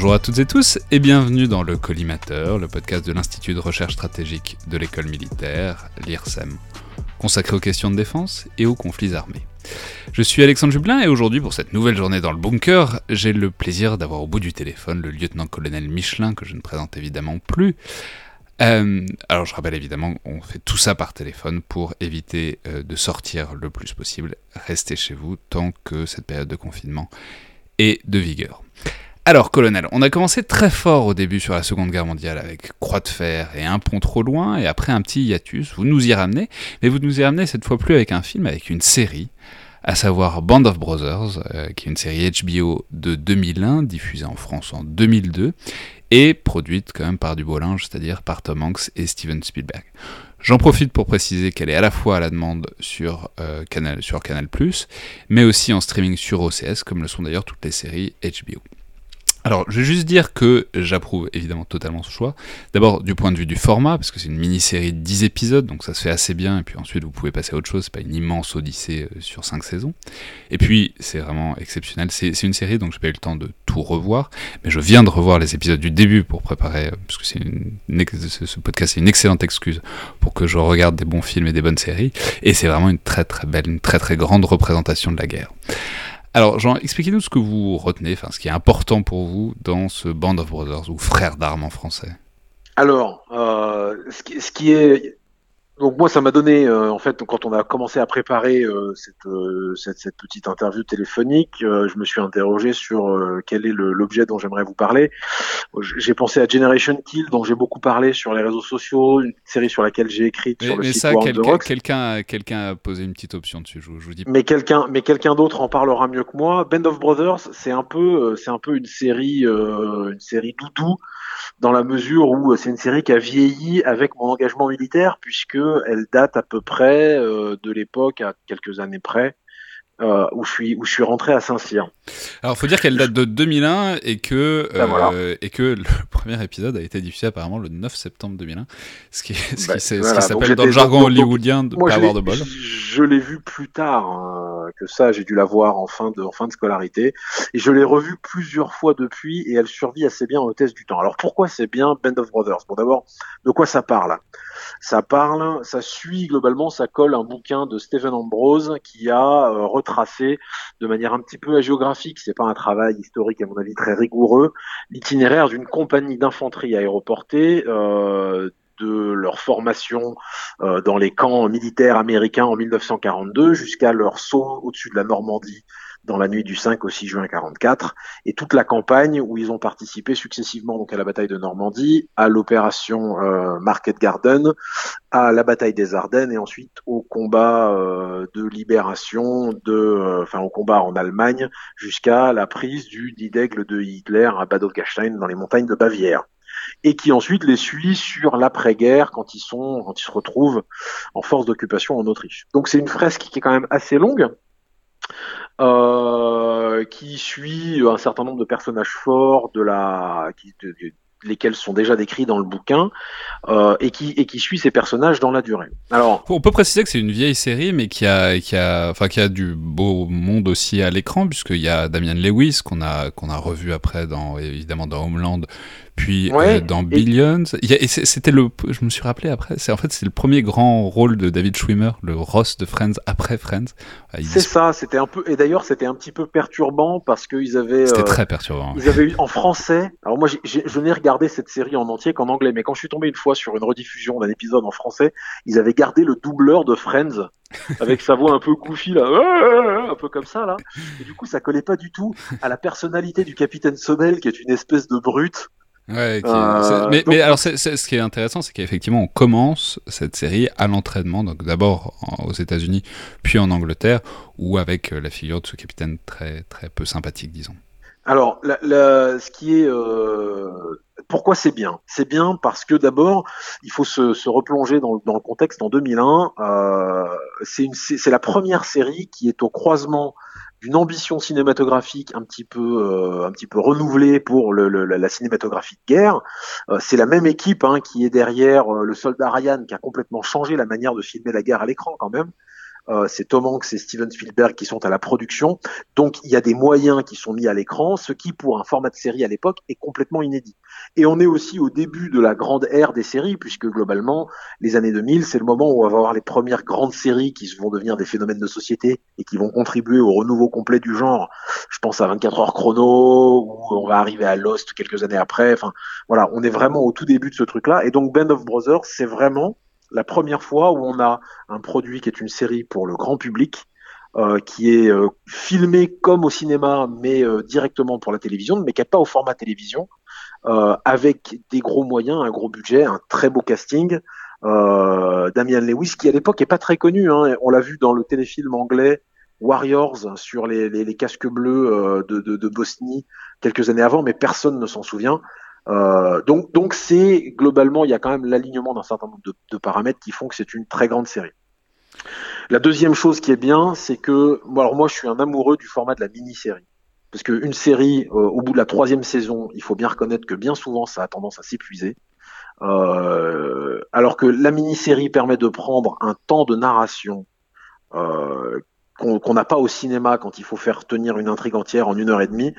Bonjour à toutes et tous et bienvenue dans le Collimateur, le podcast de l'Institut de recherche stratégique de l'école militaire, l'IRSEM, consacré aux questions de défense et aux conflits armés. Je suis Alexandre Jublin et aujourd'hui pour cette nouvelle journée dans le bunker, j'ai le plaisir d'avoir au bout du téléphone le lieutenant-colonel Michelin que je ne présente évidemment plus. Euh, alors je rappelle évidemment, on fait tout ça par téléphone pour éviter euh, de sortir le plus possible. Restez chez vous tant que cette période de confinement est de vigueur. Alors, colonel, on a commencé très fort au début sur la Seconde Guerre mondiale avec Croix de fer et Un pont trop loin, et après un petit hiatus, vous nous y ramenez, mais vous nous y ramenez cette fois plus avec un film, avec une série, à savoir Band of Brothers, euh, qui est une série HBO de 2001, diffusée en France en 2002, et produite quand même par du c'est-à-dire par Tom Hanks et Steven Spielberg. J'en profite pour préciser qu'elle est à la fois à la demande sur, euh, Canal, sur Canal+, mais aussi en streaming sur OCS, comme le sont d'ailleurs toutes les séries HBO. Alors, je vais juste dire que j'approuve évidemment totalement ce choix. D'abord, du point de vue du format, parce que c'est une mini-série de 10 épisodes, donc ça se fait assez bien, et puis ensuite vous pouvez passer à autre chose, c'est pas une immense odyssée euh, sur 5 saisons. Et puis, c'est vraiment exceptionnel. C'est une série, donc j'ai pas eu le temps de tout revoir, mais je viens de revoir les épisodes du début pour préparer, euh, parce que c'est ce podcast c'est une excellente excuse pour que je regarde des bons films et des bonnes séries, et c'est vraiment une très très belle, une très très grande représentation de la guerre. Alors, Jean, expliquez-nous ce que vous retenez, enfin, ce qui est important pour vous dans ce Band of Brothers ou Frères d'armes en français. Alors, euh, ce, qui, ce, qui, est donc moi, ça m'a donné, euh, en fait, quand on a commencé à préparer euh, cette, euh, cette, cette, petite interview téléphonique, je me suis interrogé sur quel est l'objet dont j'aimerais vous parler. J'ai pensé à Generation Kill, dont j'ai beaucoup parlé sur les réseaux sociaux, une série sur laquelle j'ai écrit sur le mais site ça, quelqu'un quelqu'un quelqu'un a posé une petite option dessus. Je, je vous dis. Mais quelqu'un mais quelqu'un d'autre en parlera mieux que moi. Band of Brothers, c'est un peu c'est un peu une série une série doudou dans la mesure où c'est une série qui a vieilli avec mon engagement militaire puisque elle date à peu près euh, de l'époque, à quelques années près, euh, où je suis où je suis rentré à Saint-Cyr. Alors, faut dire qu'elle date de 2001 et que ben euh, et que le premier épisode a été diffusé apparemment le 9 septembre 2001, ce qui, ce qui, ben, s'appelle dans le jargon hollywoodien de pas avoir de bol. Je l'ai vu plus tard hein, que ça, j'ai dû la voir en fin de en fin de scolarité. Et je l'ai revue plusieurs fois depuis et elle survit assez bien au test du temps. Alors pourquoi c'est bien Band of Brothers? Bon d'abord, de quoi ça parle? Ça parle, ça suit globalement, ça colle un bouquin de Stephen Ambrose qui a euh, retracé de manière un petit peu agéographique, c'est pas un travail historique à mon avis très rigoureux, l'itinéraire d'une compagnie d'infanterie aéroportée euh, de leur formation euh, dans les camps militaires américains en 1942 jusqu'à leur saut au-dessus de la Normandie dans la nuit du 5 au 6 juin 44, et toute la campagne où ils ont participé successivement donc à la bataille de Normandie, à l'opération euh, Market Garden, à la bataille des Ardennes et ensuite au combat euh, de libération, de, enfin au combat en Allemagne jusqu'à la prise du dit d'aigle de Hitler à Bad Gastein dans les montagnes de Bavière et qui ensuite les suit sur l'après-guerre quand ils sont quand ils se retrouvent en force d'occupation en Autriche. Donc c'est une fresque qui est quand même assez longue euh, qui suit un certain nombre de personnages forts lesquels sont déjà décrits dans le bouquin euh, et qui suit ces personnages dans la durée. Alors, on peut préciser que c'est une vieille série, mais qui a a du beau monde aussi à l'écran, puisqu'il y a Damian Lewis qu'on a revu après évidemment dans Homeland, puis euh, dans Billions. C'était le, je me suis rappelé après, c'est en fait c'est le premier grand rôle de David Schwimmer, le Ross de Friends après Friends. C'est ça, c'était un peu, et d'ailleurs c'était un petit peu perturbant parce qu'ils avaient. C'était euh, très perturbant. Ils avaient eu en français. Alors moi, je n'ai regardé cette série en entier qu'en anglais, mais quand je suis tombé une fois sur une rediffusion d'un épisode en français, ils avaient gardé le doubleur de Friends avec sa voix un peu goofy là, un peu comme ça là. Et du coup, ça collait pas du tout à la personnalité du capitaine Sonnel qui est une espèce de brute Ouais, euh, mais, mais, alors, ce qui est intéressant, c'est qu'effectivement, on commence cette série à l'entraînement, donc d'abord aux États-Unis, puis en Angleterre, ou avec euh, la figure de ce capitaine très très peu sympathique, disons. Alors, la, la, ce qui est euh, pourquoi c'est bien? C'est bien parce que d'abord, il faut se, se replonger dans, dans, le contexte. En 2001, euh, c'est la première série qui est au croisement d'une ambition cinématographique un petit peu euh, un petit peu renouvelée pour la cinématographie de guerre. Euh, c'est la même équipe hein, qui est derrière euh, le soldat Ryan qui a complètement changé la manière de filmer la guerre à l'écran quand même. Euh, c'est Tom Hanks et Steven Spielberg qui sont à la production. Donc il y a des moyens qui sont mis à l'écran, ce qui pour un format de série à l'époque est complètement inédit. Et on est aussi au début de la grande ère des séries, puisque globalement les années 2000, c'est le moment où on va avoir les premières grandes séries qui vont devenir des phénomènes de société et qui vont contribuer au renouveau complet du genre. Je pense à 24 heures chrono, où on va arriver à Lost quelques années après. Enfin voilà, on est vraiment au tout début de ce truc-là. Et donc Band of Brothers, c'est vraiment la première fois où on a un produit qui est une série pour le grand public, euh, qui est euh, filmé comme au cinéma, mais euh, directement pour la télévision, mais qui n'est pas au format télévision, avec des gros moyens, un gros budget, un très beau casting. Damian Lewis, qui à l'époque est pas très connu, hein, on l'a vu dans le téléfilm anglais Warriors sur les, casques bleus de, de, Bosnie quelques années avant, mais personne ne s'en souvient. Euh, donc, donc c'est globalement, il y a quand même l'alignement d'un certain nombre de, paramètres qui font que c'est une très grande série. La deuxième chose qui est bien, c'est que, alors moi, je suis un amoureux du format de la mini-série. Parce qu'une série, euh, au bout de la troisième saison, il faut bien reconnaître que bien souvent, ça a tendance à s'épuiser. Euh, alors que la mini-série permet de prendre un temps de narration qu'on n'a pas au cinéma quand il faut faire tenir une intrigue entière en une heure et demie.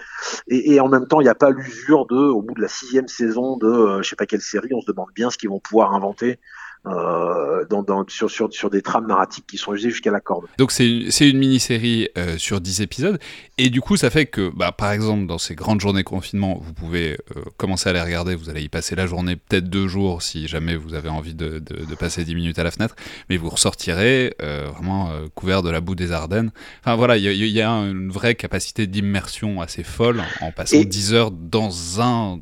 Et, en même temps, il n'y a pas l'usure de, au bout de la sixième saison de, euh, je sais pas quelle série, on se demande bien ce qu'ils vont pouvoir inventer euh, dans, dans, sur, sur, sur, des trames narratiques qui sont usées jusqu'à la corde. Donc c'est une mini-série euh, sur 10 épisodes, et du coup ça fait que, bah, par exemple, dans ces grandes journées confinement, vous pouvez euh, commencer à les regarder, vous allez y passer la journée, peut-être deux jours si jamais vous avez envie de, de, de, passer 10 minutes à la fenêtre, mais vous ressortirez vraiment couvert de la boue des Ardennes. Enfin voilà, il y, y, a une vraie capacité d'immersion assez folle en passant 10 heures dans un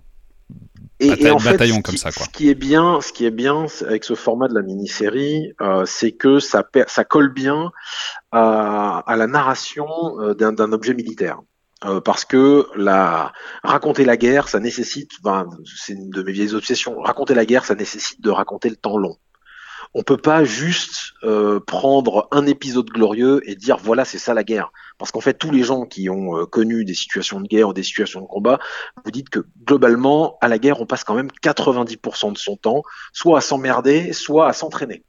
et, en fait, comme ça, quoi. Ce qui est bien, ce qui est bien avec ce format de la mini-série, euh, c'est que ça, ça colle bien à, à la narration euh, d'un objet militaire. Euh, parce que la raconter la guerre, ça nécessite, c'est une de mes vieilles obsessions. Raconter la guerre, ça nécessite de raconter le temps long. On peut pas juste euh, prendre un épisode glorieux et dire voilà c'est ça la guerre. Parce qu'en fait tous les gens qui ont euh, connu des situations de guerre ou des situations de combat, vous dites que globalement à la guerre on passe quand même 90% de son temps soit à s'emmerder, soit à s'entraîner.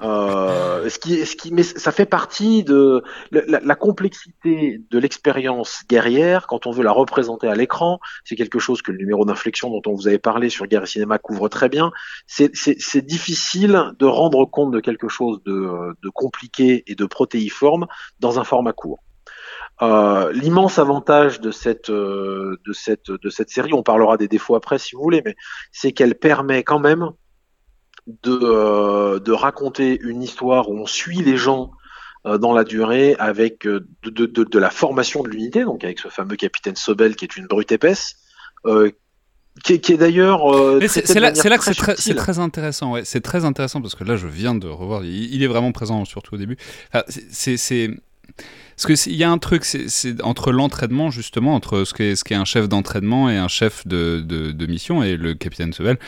Euh, ce qui, ce qui, mais ça fait partie de la, la complexité de l'expérience guerrière quand on veut la représenter à l'écran. C'est quelque chose que le numéro d'inflexion dont on vous avait parlé sur Guerre et Cinéma couvre très bien. C'est difficile de rendre compte de quelque chose de, de compliqué et de protéiforme dans un format court. Euh, L'immense avantage de cette, euh, de cette, de cette série, on parlera des défauts après si vous voulez, mais c'est qu'elle permet quand même de, euh, de raconter une histoire où on suit les gens euh, dans la durée avec euh, de, de, de, la formation de l'unité, donc avec ce fameux capitaine Sobel qui est une brute épaisse, qui est, d'ailleurs. c'est là, là, que c'est très, très, intéressant. Ouais. C'est très intéressant parce que là, je viens de revoir. Il, est vraiment présent, surtout au début. Enfin, c'est. Parce qu'il y a un truc, c'est entre l'entraînement, justement, entre ce qu'est ce un chef d'entraînement et un chef de, de, de, mission, et le capitaine Sobel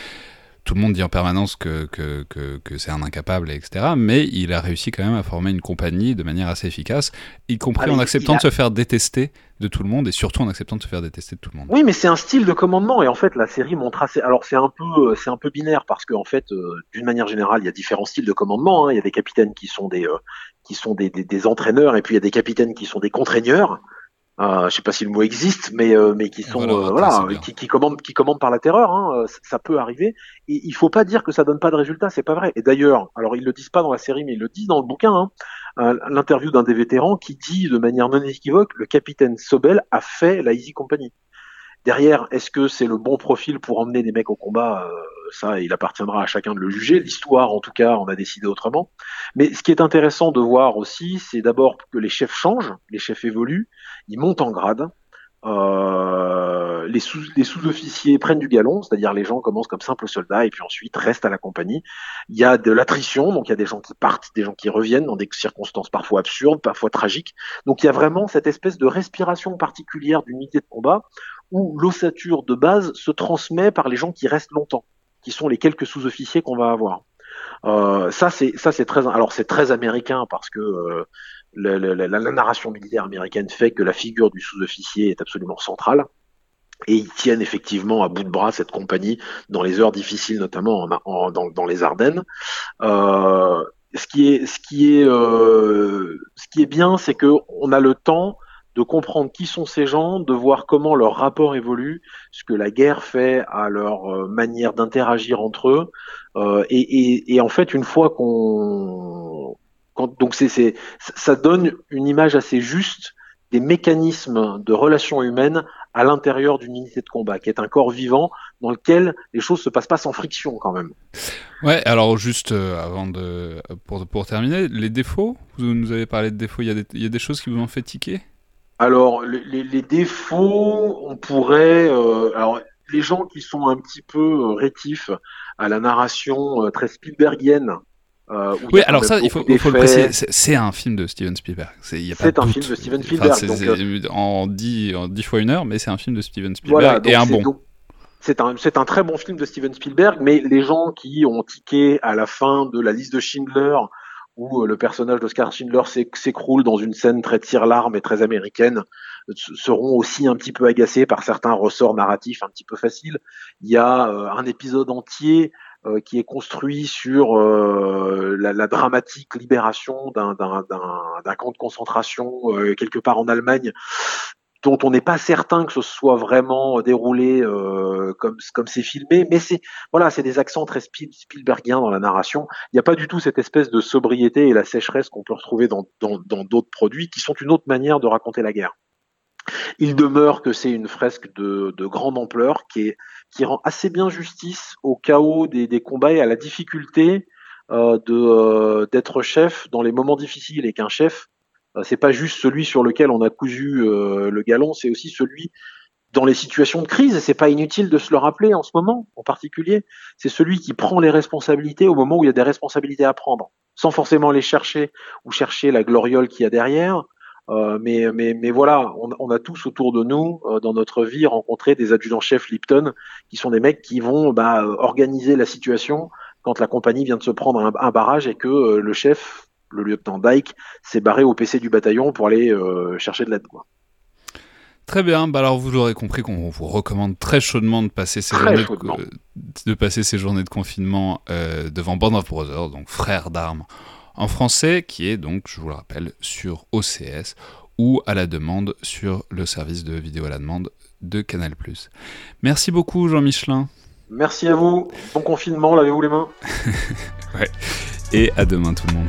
tout le monde dit en permanence que, que, que, c'est un incapable, etc. Mais il a réussi quand même à former une compagnie de manière assez efficace, y compris ah, en acceptant de se faire détester de tout le monde et surtout en acceptant de se faire détester de tout le monde. Oui, mais c'est un style de commandement et en fait la série montre assez. Alors c'est un peu, c'est un peu binaire parce qu'en fait, euh, d'une manière générale, il y a différents styles de commandement. Hein. Il y a des capitaines qui sont des, euh, qui sont des, des, des, entraîneurs et puis il y a des capitaines qui sont des contraigneurs. Euh, je sais pas si le mot existe, mais euh, mais qui sont voilà, euh, qui, qui, commandent qui commandent par la terreur. Hein, ça peut arriver. Et il faut pas dire que ça donne pas de résultat, c'est pas vrai. Et d'ailleurs, alors ils le disent pas dans la série, mais ils le disent dans le bouquin. Hein, L'interview d'un des vétérans qui dit de manière non équivoque, le capitaine Sobel a fait la Easy Company. Derrière, est-ce que c'est le bon profil pour emmener des mecs au combat Ça, il appartiendra à chacun de le juger. L'histoire, en tout cas, on a décidé autrement. Mais ce qui est intéressant de voir aussi, c'est d'abord que les chefs changent, les chefs évoluent, ils montent en grade. Euh, les sous-officiers prennent du galon, c'est-à-dire les gens commencent comme simples soldats et puis ensuite restent à la compagnie. Il y a de l'attrition, donc il y a des gens qui partent, des gens qui reviennent dans des circonstances parfois absurdes, parfois tragiques. Donc il y a vraiment cette espèce de respiration particulière d'unité de combat où l'ossature de base se transmet par les gens qui restent longtemps, qui sont les quelques sous-officiers qu'on va avoir. Euh, ça c'est ça c'est très alors c'est très américain parce que euh, la, la, la, narration militaire américaine fait que la figure du sous-officier est absolument centrale. Et ils tiennent effectivement à bout de bras cette compagnie dans les heures difficiles, notamment en, dans, dans, les Ardennes. Euh, ce qui est, ce qui est, euh, ce qui est bien, c'est que on a le temps de comprendre qui sont ces gens, de voir comment leur rapport évolue, ce que la guerre fait à leur euh, manière d'interagir entre eux. Euh, et, en fait, une fois qu'on, donc c'est, ça donne une image assez juste des mécanismes de relations humaines à l'intérieur d'une unité de combat, qui est un corps vivant dans lequel les choses se passent pas sans friction quand même. Ouais, alors juste euh, avant de pour, pour terminer, les défauts, vous nous avez parlé de défauts, il y a des, il y a des choses qui vous ont fait tiquer? Alors, les, les, défauts, on pourrait. Euh, alors, les gens qui sont un petit peu euh, rétifs à la narration euh, très Spielbergienne. Euh, oui, alors ça, il faut, le préciser, c'est un film de Steven Spielberg. C'est un film de Steven Spielberg. Enfin, donc, en, 10, en 10 fois une heure, mais c'est un film de Steven Spielberg et un bon. C'est un, un, très bon film de Steven Spielberg, mais les gens qui ont tiqué à la fin de la liste de Schindler où euh, le personnage d'Oscar Schindler s'écroule dans une scène très tire-larme et très américaine, seront aussi un petit peu agacés par certains ressorts narratifs un petit peu faciles. Il y a euh, un épisode entier euh, qui est construit sur la, la, dramatique libération d'un camp de concentration quelque part en Allemagne dont on n'est pas certain que ce soit vraiment déroulé euh, comme c'est filmé, mais c'est voilà, c'est des accents très Spielbergiens dans la narration. Il n'y a pas du tout cette espèce de sobriété et la sécheresse qu'on peut retrouver dans d'autres produits qui sont une autre manière de raconter la guerre. Il demeure que c'est une fresque de, de, grande ampleur qui rend assez bien justice au chaos des, combats et à la difficulté euh, euh, d'être chef dans les moments difficiles et qu'un chef euh, c'est pas juste celui sur lequel on a cousu euh, le galon, c'est aussi celui dans les situations de crise, et c'est pas inutile de se le rappeler en ce moment, en particulier, c'est celui qui prend les responsabilités au moment où il y a des responsabilités à prendre, sans forcément les chercher ou chercher la gloriole qu'il y a derrière. Euh, mais, mais, mais voilà, on, on, a tous autour de nous, euh, dans notre vie, rencontré des adjudants-chefs Lipton, qui sont des mecs qui vont bah, organiser la situation quand la compagnie vient de se prendre un, un barrage et que le chef le lieutenant Dyke s'est barré au PC du bataillon pour aller euh, chercher de l'aide. Très bien, bah alors vous l'aurez compris qu'on vous recommande très chaudement de passer ces, journées de, de, passer ces journées de confinement euh, devant Band of Brothers, donc frère d'armes en français, qui est donc, je vous le rappelle, sur OCS ou à la demande sur le service de vidéo à la demande de Canal+. Merci beaucoup Jean Michelin. Merci à vous, bon confinement, lavez-vous les mains. ouais. Et à demain tout le monde.